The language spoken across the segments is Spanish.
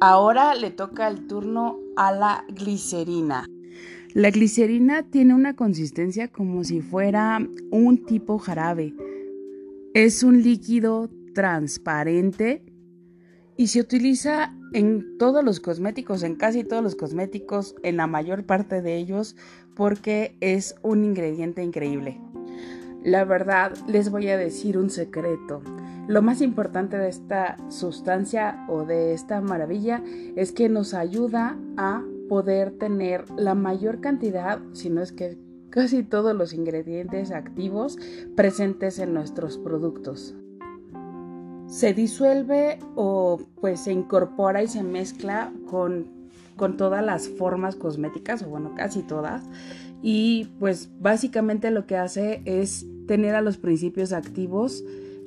Ahora le toca el turno a la glicerina. La glicerina tiene una consistencia como si fuera un tipo jarabe. Es un líquido transparente y se utiliza en todos los cosméticos, en casi todos los cosméticos, en la mayor parte de ellos, porque es un ingrediente increíble. La verdad, les voy a decir un secreto. Lo más importante de esta sustancia o de esta maravilla es que nos ayuda a poder tener la mayor cantidad, si no es que casi todos los ingredientes activos presentes en nuestros productos. Se disuelve o pues se incorpora y se mezcla con, con todas las formas cosméticas, o bueno, casi todas. Y pues básicamente lo que hace es tener a los principios activos,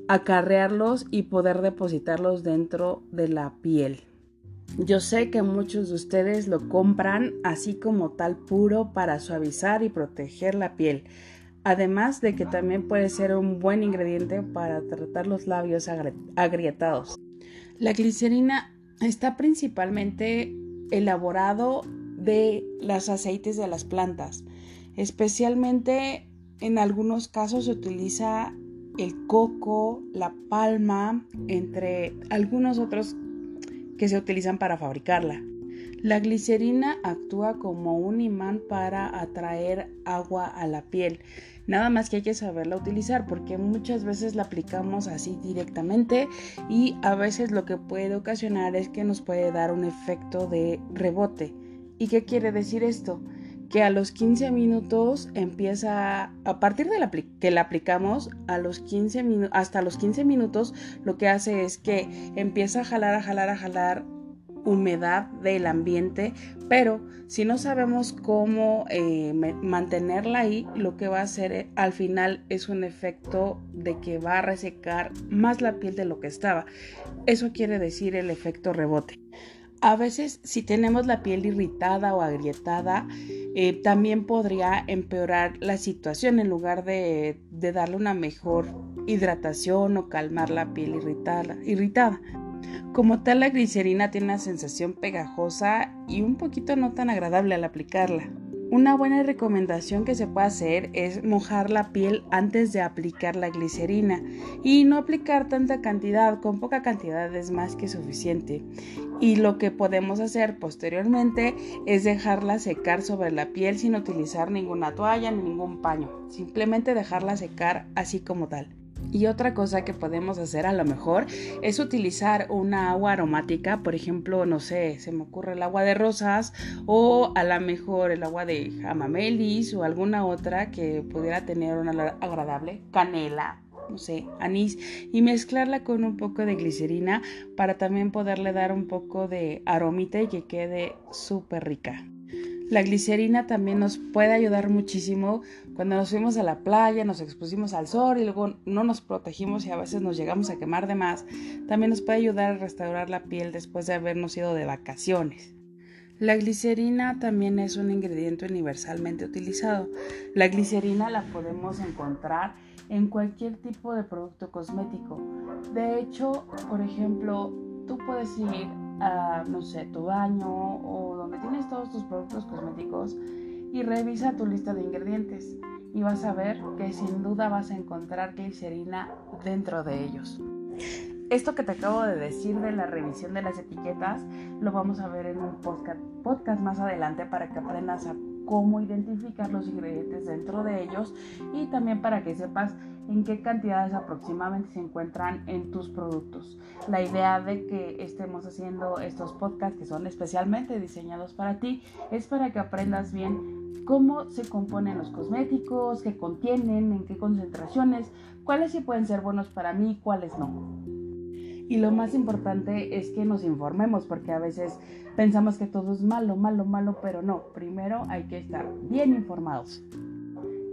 acarrearlos y poder depositarlos dentro de la piel. Yo sé que muchos de ustedes lo compran así como tal puro para suavizar y proteger la piel, además de que también puede ser un buen ingrediente para tratar los labios agrietados. La glicerina está principalmente elaborado de los aceites de las plantas, especialmente en algunos casos se utiliza el coco, la palma, entre algunos otros que se utilizan para fabricarla. La glicerina actúa como un imán para atraer agua a la piel. Nada más que hay que saberla utilizar porque muchas veces la aplicamos así directamente y a veces lo que puede ocasionar es que nos puede dar un efecto de rebote. ¿Y qué quiere decir esto? Que a los 15 minutos empieza, a partir de la, que la aplicamos, a los 15 hasta los 15 minutos, lo que hace es que empieza a jalar, a jalar, a jalar humedad del ambiente, pero si no sabemos cómo eh, mantenerla ahí, lo que va a hacer eh, al final es un efecto de que va a resecar más la piel de lo que estaba. Eso quiere decir el efecto rebote. A veces si tenemos la piel irritada o agrietada, eh, también podría empeorar la situación en lugar de, darle una mejor hidratación o calmar la piel irritada, irritada. Como tal, la glicerina tiene una sensación pegajosa y un poquito no tan agradable al aplicarla. Una buena recomendación que se puede hacer es mojar la piel antes de aplicar la glicerina y no aplicar tanta cantidad, con poca cantidad es más que suficiente. Y lo que podemos hacer posteriormente es dejarla secar sobre la piel sin utilizar ninguna toalla ni ningún paño, simplemente dejarla secar así como tal. Y otra cosa que podemos hacer a lo mejor es utilizar una agua aromática, por ejemplo, no sé, se me ocurre el agua de rosas o a lo mejor el agua de jamamelis o alguna otra que pudiera tener una agradable canela, no sé, anís y mezclarla con un poco de glicerina para también poderle dar un poco de aromita y que quede súper rica. La glicerina también nos puede ayudar muchísimo cuando nos fuimos a la playa, nos expusimos al sol y luego no nos protegimos y a veces nos llegamos a quemar de más. También nos puede ayudar a restaurar la piel después de habernos ido de vacaciones. La glicerina también es un ingrediente universalmente utilizado. La glicerina la podemos encontrar en cualquier tipo de producto cosmético. De hecho, por ejemplo, tú puedes ir a, no sé, tu baño o donde tienes todos tus productos cosméticos y revisa tu lista de ingredientes y vas a ver que sin duda vas a encontrar glicerina dentro de ellos. Esto que te acabo de decir de la revisión de las etiquetas lo vamos a ver en un podcast, podcast más adelante para que aprendas a cómo identificar los ingredientes dentro de ellos y también para que sepas en qué cantidades aproximadamente se encuentran en tus productos. La idea de que estemos haciendo estos podcasts que son especialmente diseñados para ti es para que aprendas bien cómo se componen los cosméticos, qué contienen, en qué concentraciones, cuáles sí pueden ser buenos para mí y cuáles no. Y lo más importante es que nos informemos porque a veces pensamos que todo es malo, malo, malo, pero no. Primero hay que estar bien informados.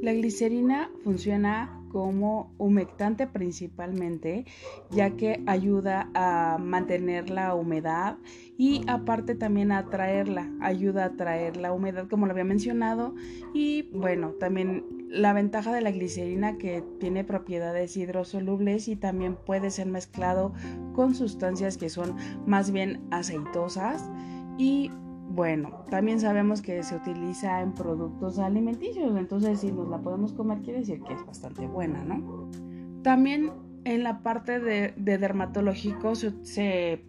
La glicerina funciona como humectante principalmente, ya que ayuda a mantener la humedad y aparte también a atraerla, ayuda a atraer la humedad como lo había mencionado. Y bueno, también la ventaja de la glicerina que tiene propiedades hidrosolubles y también puede ser mezclado con sustancias que son más bien aceitosas y bueno, también sabemos que se utiliza en productos alimenticios, entonces si nos la podemos comer quiere decir que es bastante buena, ¿no? También en la parte de, dermatológico se,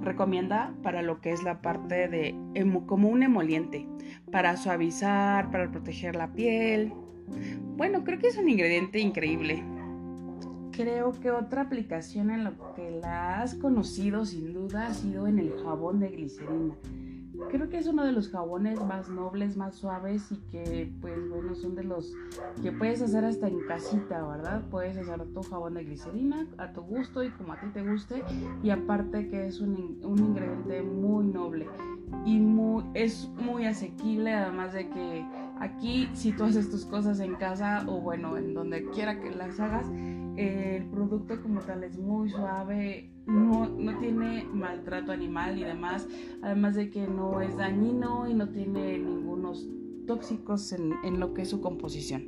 recomienda para lo que es la parte de como un emoliente, para suavizar, para proteger la piel. Bueno, creo que es un ingrediente increíble. Creo que otra aplicación en lo que la has conocido sin duda ha sido en el jabón de glicerina creo que es uno de los jabones más nobles, más suaves y que pues bueno son de los que puedes hacer hasta en casita, ¿verdad? Puedes hacer tu jabón de glicerina a tu gusto y como a ti te guste y aparte que es un, un ingrediente muy noble y muy, es muy asequible además de que aquí si tú haces tus cosas en casa o bueno en donde quiera que las hagas el producto como tal es muy suave, no, no, tiene maltrato animal y demás, además de que no es dañino y no tiene ningunos tóxicos en, en lo que es su composición.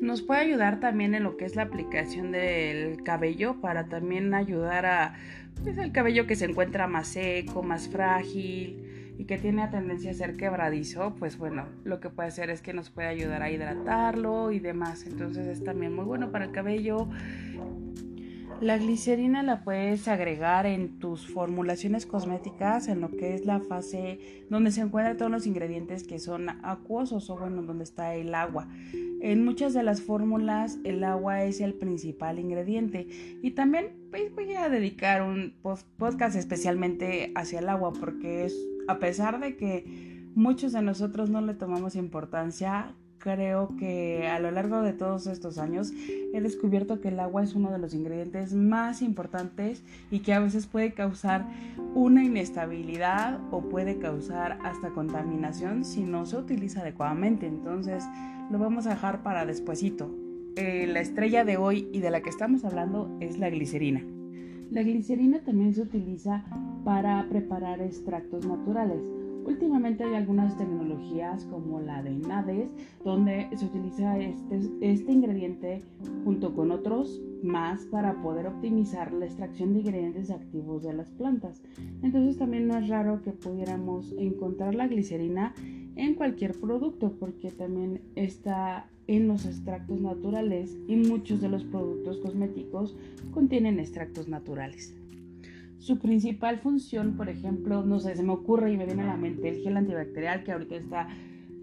Nos puede ayudar también en lo que es la aplicación del cabello para también ayudar a pues, el cabello que se encuentra más seco, más frágil, y que tiene la tendencia a ser quebradizo, pues bueno, lo que puede hacer es que nos puede ayudar a hidratarlo y demás. Entonces es también muy bueno para el cabello. La glicerina la puedes agregar en tus formulaciones cosméticas, en lo que es la fase donde se encuentran todos los ingredientes que son acuosos o bueno, donde está el agua. En muchas de las fórmulas el agua es el principal ingrediente y también pues, voy a dedicar un podcast especialmente hacia el agua porque es a pesar de que muchos de nosotros no le tomamos importancia, creo que a lo largo de todos estos años he descubierto que el agua es uno de los ingredientes más importantes y que a veces puede causar una inestabilidad o puede causar hasta contaminación si no se utiliza adecuadamente. Entonces lo vamos a dejar para despuesito. Eh, la estrella de hoy y de la que estamos hablando es la glicerina. La glicerina también se utiliza para preparar extractos naturales. Últimamente hay algunas tecnologías como la de NADES, donde se utiliza este, este ingrediente junto con otros más para poder optimizar la extracción de ingredientes activos de las plantas. Entonces también no es raro que pudiéramos encontrar la glicerina en cualquier producto porque también está en los extractos naturales y muchos de los productos cosméticos contienen extractos naturales. Su principal función, por ejemplo, no sé, se me ocurre y me viene a la mente el gel antibacterial que ahorita está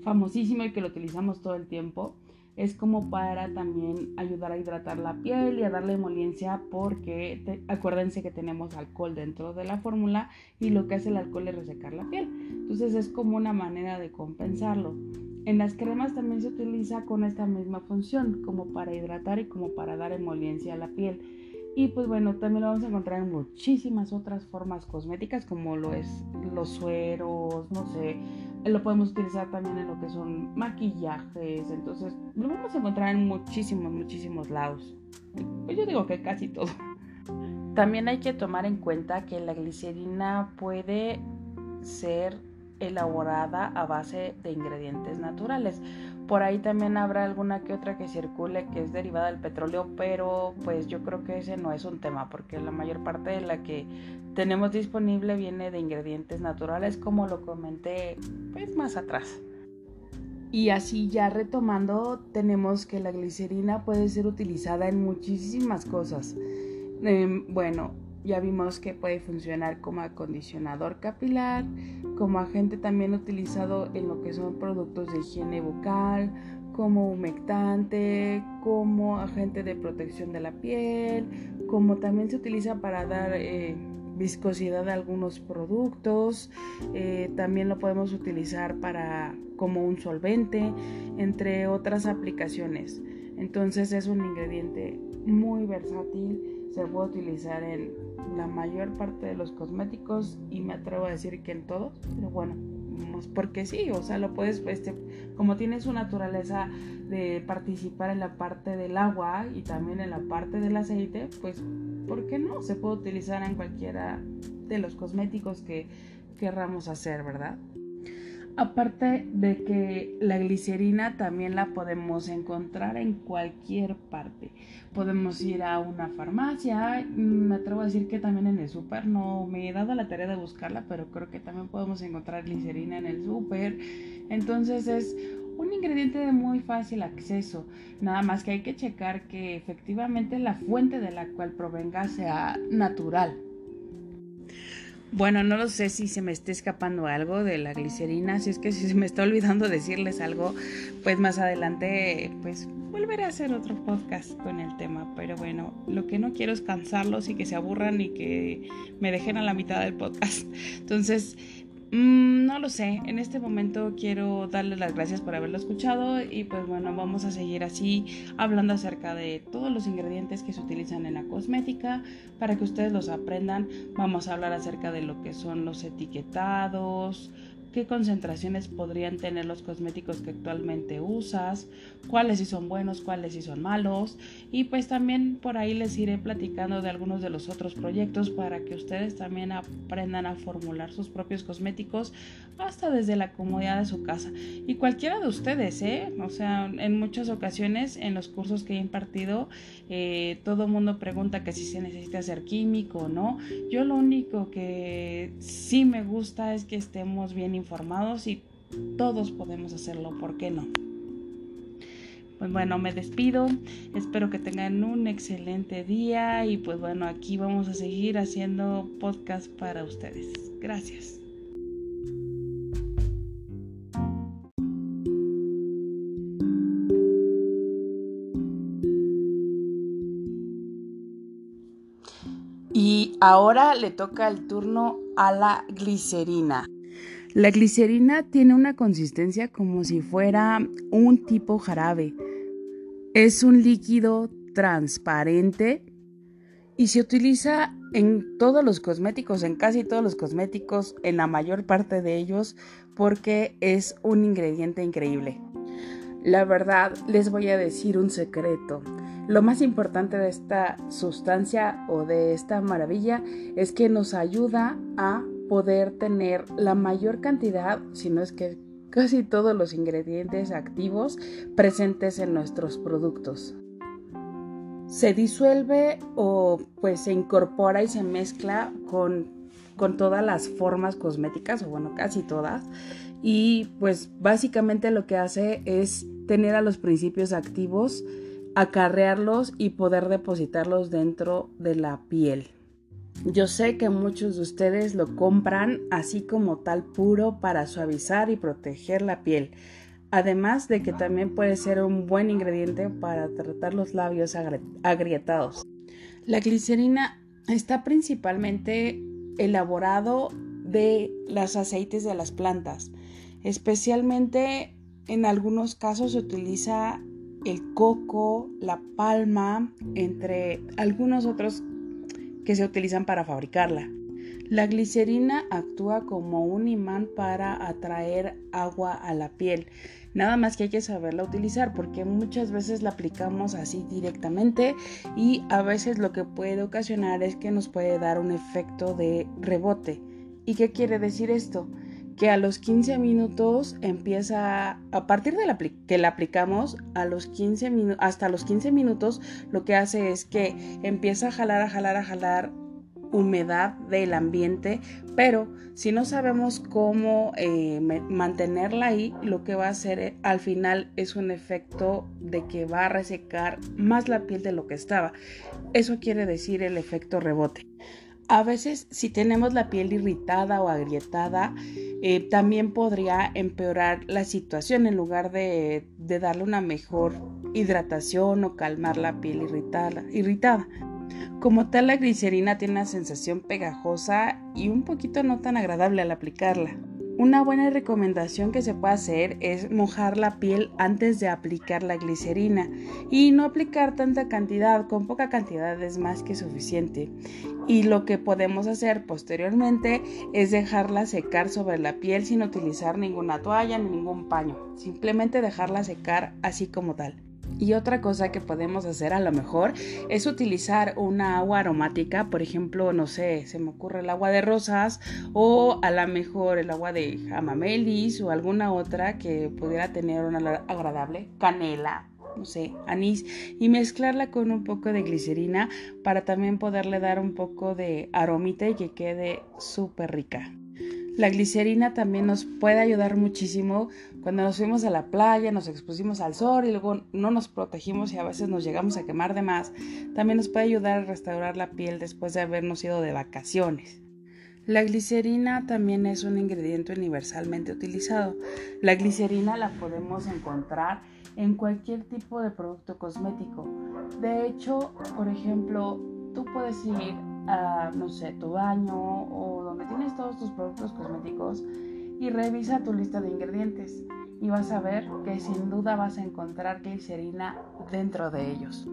famosísimo y que lo utilizamos todo el tiempo. Es como para también ayudar a hidratar la piel y a darle emoliencia porque acuérdense que tenemos alcohol dentro de la fórmula y lo que hace el alcohol es resecar la piel. Entonces es como una manera de compensarlo. En las cremas también se utiliza con esta misma función, como para hidratar y como para dar emoliencia a la piel. Y pues bueno, también lo vamos a encontrar en muchísimas otras formas cosméticas, como lo es los sueros, no sé, lo podemos utilizar también en lo que son maquillajes, entonces lo vamos a encontrar en muchísimos, muchísimos lados. Pues yo digo que casi todo. También hay que tomar en cuenta que la glicerina puede ser elaborada a base de ingredientes naturales. Por ahí también habrá alguna que otra que circule que es derivada del petróleo, pero pues yo creo que ese no es un tema porque la mayor parte de la que tenemos disponible viene de ingredientes naturales como lo comenté pues más atrás. Y así ya retomando, tenemos que la glicerina puede ser utilizada en muchísimas cosas. Em, bueno, ya vimos que puede funcionar como acondicionador capilar, como agente también utilizado en lo que son productos de higiene bucal, como humectante, como agente de protección de la piel, como también se utiliza para dar eh, viscosidad a algunos productos, eh, también lo podemos utilizar para como un solvente, entre otras aplicaciones. Entonces es un ingrediente muy versátil se puede utilizar en la mayor parte de los cosméticos y me atrevo a decir que en todos, pero bueno, porque sí, o sea, lo puedes, este, como tiene su naturaleza de participar en la parte del agua y también en la parte del aceite, pues, ¿por qué no? Se puede utilizar en cualquiera de los cosméticos que querramos hacer, ¿verdad? Aparte de que la glicerina también la podemos encontrar en cualquier parte. Podemos ir a una farmacia, mm, me atrevo a decir que también en el súper, no me he dado la tarea de buscarla, pero creo que también podemos encontrar glicerina en el súper. Entonces es un ingrediente de muy fácil acceso, nada más que hay que checar que efectivamente la fuente de la cual provenga sea natural. Bueno, no lo sé si se me está escapando algo de la glicerina, si es que si se me está olvidando decirles algo, pues más adelante pues volveré a hacer otro podcast con el tema, pero bueno, lo que no quiero es cansarlos y que se aburran y que me dejen a la mitad del podcast. Entonces, Mm, no lo sé, en este momento quiero darles las gracias por haberlo escuchado y pues bueno, vamos a seguir así hablando acerca de todos los ingredientes que se utilizan en la cosmética para que ustedes los aprendan. Vamos a hablar acerca de lo que son los etiquetados, qué concentraciones podrían tener los cosméticos que actualmente usas, cuáles si son buenos, cuáles si son malos y pues también por ahí les iré platicando de algunos de los otros proyectos para que ustedes también aprendan a formular sus propios cosméticos hasta desde la comodidad de su casa y cualquiera de ustedes, ¿eh? O sea, en muchas ocasiones en los cursos que he impartido eh, todo el mundo pregunta que si se necesita ser químico o no. Yo lo único que sí me gusta es que estemos bien informados informados y todos podemos hacerlo, ¿por qué no? Pues bueno, me despido, espero que tengan un excelente día y pues bueno, aquí vamos a seguir haciendo podcast para ustedes. Gracias. Y ahora le toca el turno a la glicerina. La glicerina tiene una consistencia como si fuera un tipo jarabe. Es un líquido transparente y se utiliza en todos los cosméticos, en casi todos los cosméticos, en la mayor parte de ellos, porque es un ingrediente increíble. La verdad, les voy a decir un secreto. Lo más importante de esta sustancia o de esta maravilla es que nos ayuda a poder tener la mayor cantidad, si no es que casi todos los ingredientes activos presentes en nuestros productos. Se disuelve o pues se incorpora y se mezcla con, con todas las formas cosméticas, o bueno, casi todas. Y pues básicamente lo que hace es tener a los principios activos, acarrearlos y poder depositarlos dentro de la piel. Yo sé que muchos de ustedes lo compran así como tal puro para suavizar y proteger la piel, además de que también puede ser un buen ingrediente para tratar los labios agrietados. La glicerina está principalmente elaborado de los aceites de las plantas, especialmente en algunos casos se utiliza el coco, la palma, entre algunos otros que se utilizan para fabricarla. La glicerina actúa como un imán para atraer agua a la piel. Nada más que hay que saberla utilizar porque muchas veces la aplicamos así directamente y a veces lo que puede ocasionar es que nos puede dar un efecto de rebote. ¿Y qué quiere decir esto? Que a los 15 minutos empieza, a partir de la, que la aplicamos, a los 15 hasta los 15 minutos, lo que hace es que empieza a jalar, a jalar, a jalar humedad del ambiente, pero si no sabemos cómo eh, mantenerla ahí, lo que va a hacer eh, al final es un efecto de que va a resecar más la piel de lo que estaba. Eso quiere decir el efecto rebote. A veces si tenemos la piel irritada o agrietada, eh, también podría empeorar la situación en lugar de, darle una mejor hidratación o calmar la piel irritada, irritada. Como tal, la glicerina tiene una sensación pegajosa y un poquito no tan agradable al aplicarla. Una buena recomendación que se puede hacer es mojar la piel antes de aplicar la glicerina y no aplicar tanta cantidad, con poca cantidad es más que suficiente. Y lo que podemos hacer posteriormente es dejarla secar sobre la piel sin utilizar ninguna toalla ni ningún paño, simplemente dejarla secar así como tal. Y otra cosa que podemos hacer a lo mejor es utilizar una agua aromática, por ejemplo, no sé, se me ocurre el agua de rosas o a lo mejor el agua de jamamelis o alguna otra que pudiera tener una agradable canela, no sé, anís y mezclarla con un poco de glicerina para también poderle dar un poco de aromita y que quede súper rica. La glicerina también nos puede ayudar muchísimo cuando nos fuimos a la playa, nos expusimos al sol y luego no nos protegimos y a veces nos llegamos a quemar de más. También nos puede ayudar a restaurar la piel después de habernos ido de vacaciones. La glicerina también es un ingrediente universalmente utilizado. La glicerina la podemos encontrar en cualquier tipo de producto cosmético. De hecho, por ejemplo, tú puedes ir a, no sé, tu baño o donde tienes todos tus productos cosméticos y revisa tu lista de ingredientes y vas a ver que sin duda vas a encontrar glicerina dentro de ellos.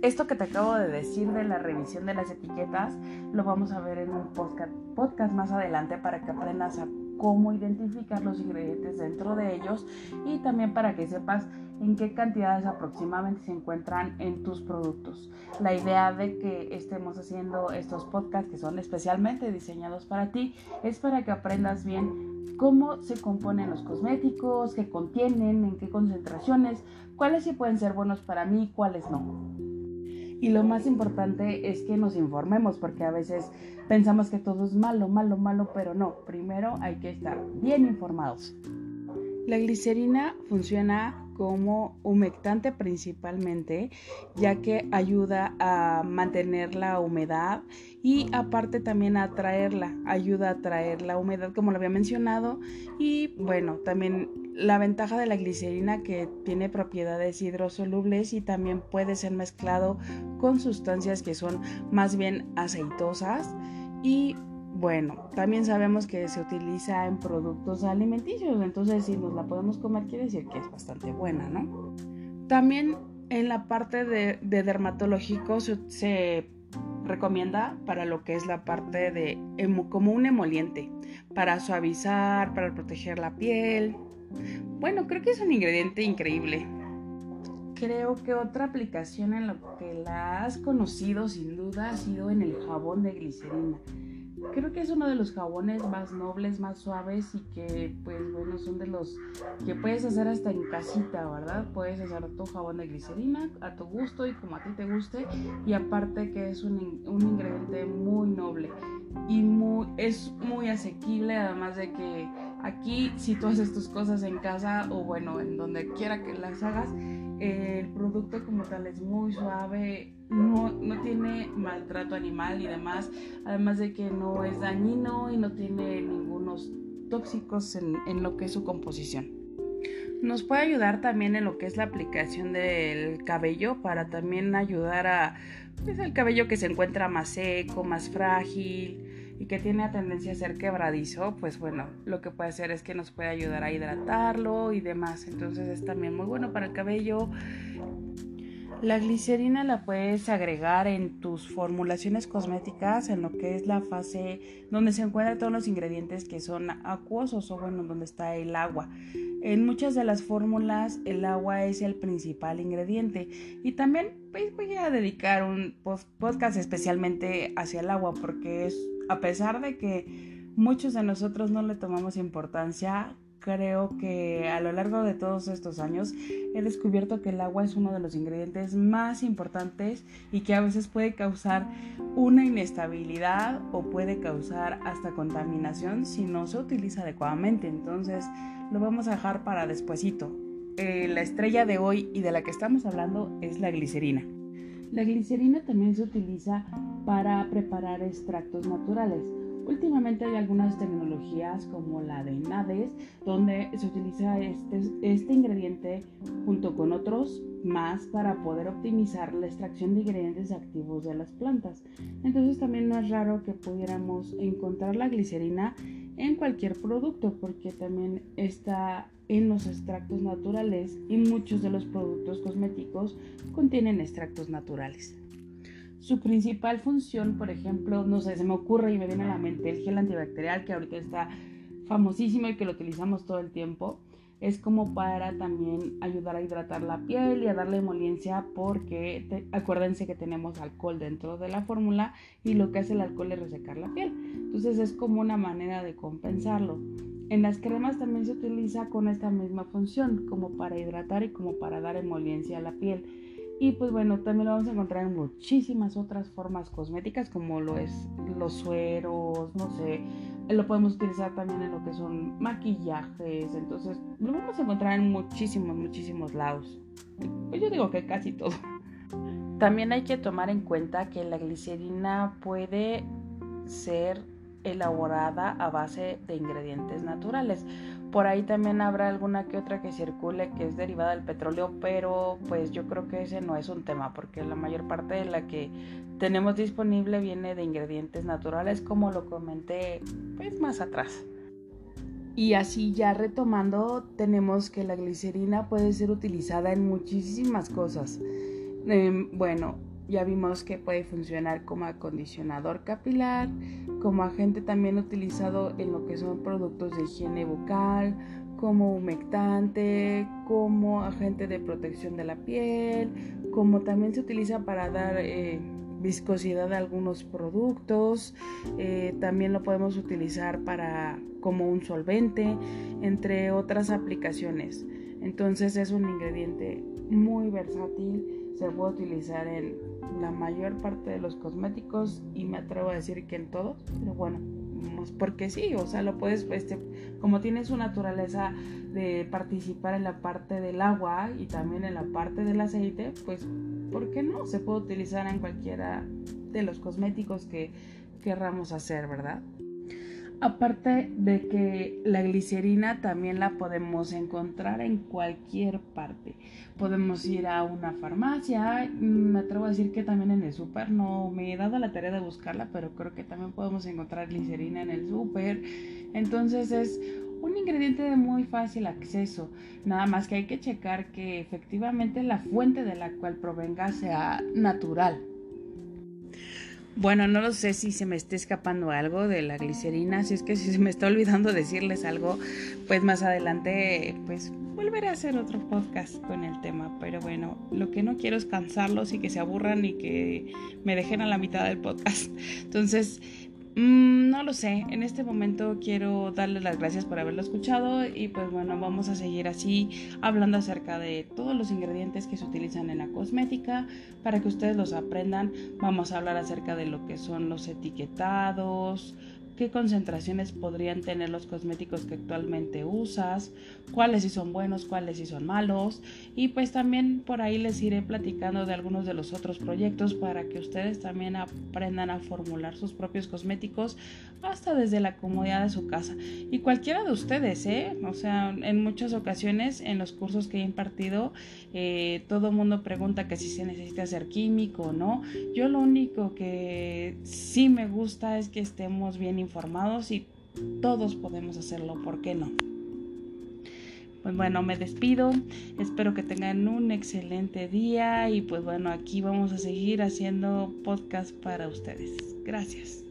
Esto que te acabo de decir de la revisión de las etiquetas lo vamos a ver en un podcast, podcast más adelante para que aprendas a cómo identificar los ingredientes dentro de ellos y también para que sepas en qué cantidades aproximadamente se encuentran en tus productos. La idea de que estemos haciendo estos podcasts que son especialmente diseñados para ti es para que aprendas bien cómo se componen los cosméticos, qué contienen, en qué concentraciones, cuáles sí pueden ser buenos para mí y cuáles no. Y lo más importante es que nos informemos porque a veces pensamos que todo es malo, malo, malo, pero no. Primero hay que estar bien informados. La glicerina funciona como humectante principalmente, ya que ayuda a mantener la humedad y aparte también a atraerla, ayuda a atraer la humedad como lo había mencionado. Y bueno, también la ventaja de la glicerina que tiene propiedades hidrosolubles y también puede ser mezclado con sustancias que son más bien aceitosas y bueno, también sabemos que se utiliza en productos alimenticios, entonces si nos la podemos comer quiere decir que es bastante buena, ¿no? También en la parte de, dermatológico se, recomienda para lo que es la parte de como un emoliente, para suavizar, para proteger la piel. Bueno, creo que es un ingrediente increíble. Creo que otra aplicación en lo que la has conocido sin duda ha sido en el jabón de glicerina creo que es uno de los jabones más nobles, más suaves y que pues bueno son de los que puedes hacer hasta en casita, ¿verdad? Puedes hacer tu jabón de glicerina a tu gusto y como a ti te guste y aparte que es un, un ingrediente muy noble y muy, es muy asequible además de que aquí si tú haces tus cosas en casa o bueno en donde quiera que las hagas el producto como tal es muy suave, no, no, tiene maltrato animal y demás, además de que no es dañino y no tiene ningunos tóxicos en, en lo que es su composición. Nos puede ayudar también en lo que es la aplicación del cabello para también ayudar a pues, el cabello que se encuentra más seco, más frágil, y que tiene tendencia a ser quebradizo, pues bueno, lo que puede hacer es que nos puede ayudar a hidratarlo y demás. Entonces es también muy bueno para el cabello. La glicerina la puedes agregar en tus formulaciones cosméticas, en lo que es la fase donde se encuentran todos los ingredientes que son acuosos o bueno, donde está el agua. En muchas de las fórmulas el agua es el principal ingrediente y también pues, voy a dedicar un podcast especialmente hacia el agua porque es a pesar de que muchos de nosotros no le tomamos importancia, creo que a lo largo de todos estos años he descubierto que el agua es uno de los ingredientes más importantes y que a veces puede causar una inestabilidad o puede causar hasta contaminación si no se utiliza adecuadamente. Entonces lo vamos a dejar para despuesito. Eh, la estrella de hoy y de la que estamos hablando es la glicerina. La glicerina también se utiliza para preparar extractos naturales. Últimamente hay algunas tecnologías como la de NADES, donde se utiliza este, este, ingrediente junto con otros más para poder optimizar la extracción de ingredientes activos de las plantas. Entonces también no es raro que pudiéramos encontrar la glicerina en cualquier producto porque también está en los extractos naturales y muchos de los productos cosméticos contienen extractos naturales. Su principal función, por ejemplo, no sé, se me ocurre y me viene a la mente el gel antibacterial que ahorita está famosísimo y que lo utilizamos todo el tiempo. es como para también ayudar a hidratar la piel y a darle emoliencia porque acuérdense que tenemos alcohol dentro de la fórmula y lo que hace el alcohol es resecar la piel. Entonces es como una manera de compensarlo. En las cremas también se utiliza con esta misma función, como para hidratar y como para dar emoliencia a la piel. Y pues bueno, también lo vamos a encontrar en muchísimas otras formas cosméticas, como lo es los sueros, no sé, lo podemos utilizar también en lo que son maquillajes, entonces lo vamos a encontrar en muchísimos, muchísimos lados. Pues yo digo que casi todo. También hay que tomar en cuenta que la glicerina puede ser elaborada a base de ingredientes naturales. Por ahí también habrá alguna que otra que circule que es derivada del petróleo, pero pues yo creo que ese no es un tema porque la mayor parte de la que tenemos disponible viene de ingredientes naturales como lo comenté pues más atrás. Y así ya retomando, tenemos que la glicerina puede ser utilizada en muchísimas cosas. Em, bueno, ya vimos que puede funcionar como acondicionador capilar, como agente también utilizado en lo que son productos de higiene bucal, como humectante, como agente de protección de la piel, como también se utiliza para dar eh, viscosidad a algunos productos, eh, también lo podemos utilizar para como un solvente, entre otras aplicaciones. Entonces es un ingrediente muy versátil se puede utilizar en la mayor parte de los cosméticos y me atrevo a decir que en todos, pero bueno, porque sí, o sea, lo puedes, este, como tiene su naturaleza de participar en la parte del agua y también en la parte del aceite, pues, ¿por qué no? Se puede utilizar en cualquiera de los cosméticos que querramos hacer, ¿verdad? Aparte de que la glicerina también la podemos encontrar en cualquier parte. Podemos ir a una farmacia, me atrevo a decir que también en el súper, no me he dado la tarea de buscarla, pero creo que también podemos encontrar glicerina en el súper. Entonces es un ingrediente de muy fácil acceso, nada más que hay que checar que efectivamente la fuente de la cual provenga sea natural. Bueno, no lo sé si se me está escapando algo de la glicerina, si es que si se me está olvidando decirles algo, pues más adelante pues volveré a hacer otro podcast con el tema, pero bueno, lo que no quiero es cansarlos y que se aburran y que me dejen a la mitad del podcast. Entonces, Mm, no lo sé, en este momento quiero darles las gracias por haberlo escuchado y pues bueno, vamos a seguir así hablando acerca de todos los ingredientes que se utilizan en la cosmética para que ustedes los aprendan. Vamos a hablar acerca de lo que son los etiquetados, qué concentraciones podrían tener los cosméticos que actualmente usas, cuáles si son buenos, cuáles si son malos y pues también por ahí les iré platicando de algunos de los otros proyectos para que ustedes también aprendan a formular sus propios cosméticos hasta desde la comodidad de su casa y cualquiera de ustedes, ¿eh? O sea, en muchas ocasiones en los cursos que he impartido eh, todo el mundo pregunta que si se necesita hacer químico o no. Yo lo único que sí me gusta es que estemos bien informados informados y todos podemos hacerlo, ¿por qué no? Pues bueno, me despido, espero que tengan un excelente día y pues bueno, aquí vamos a seguir haciendo podcast para ustedes. Gracias.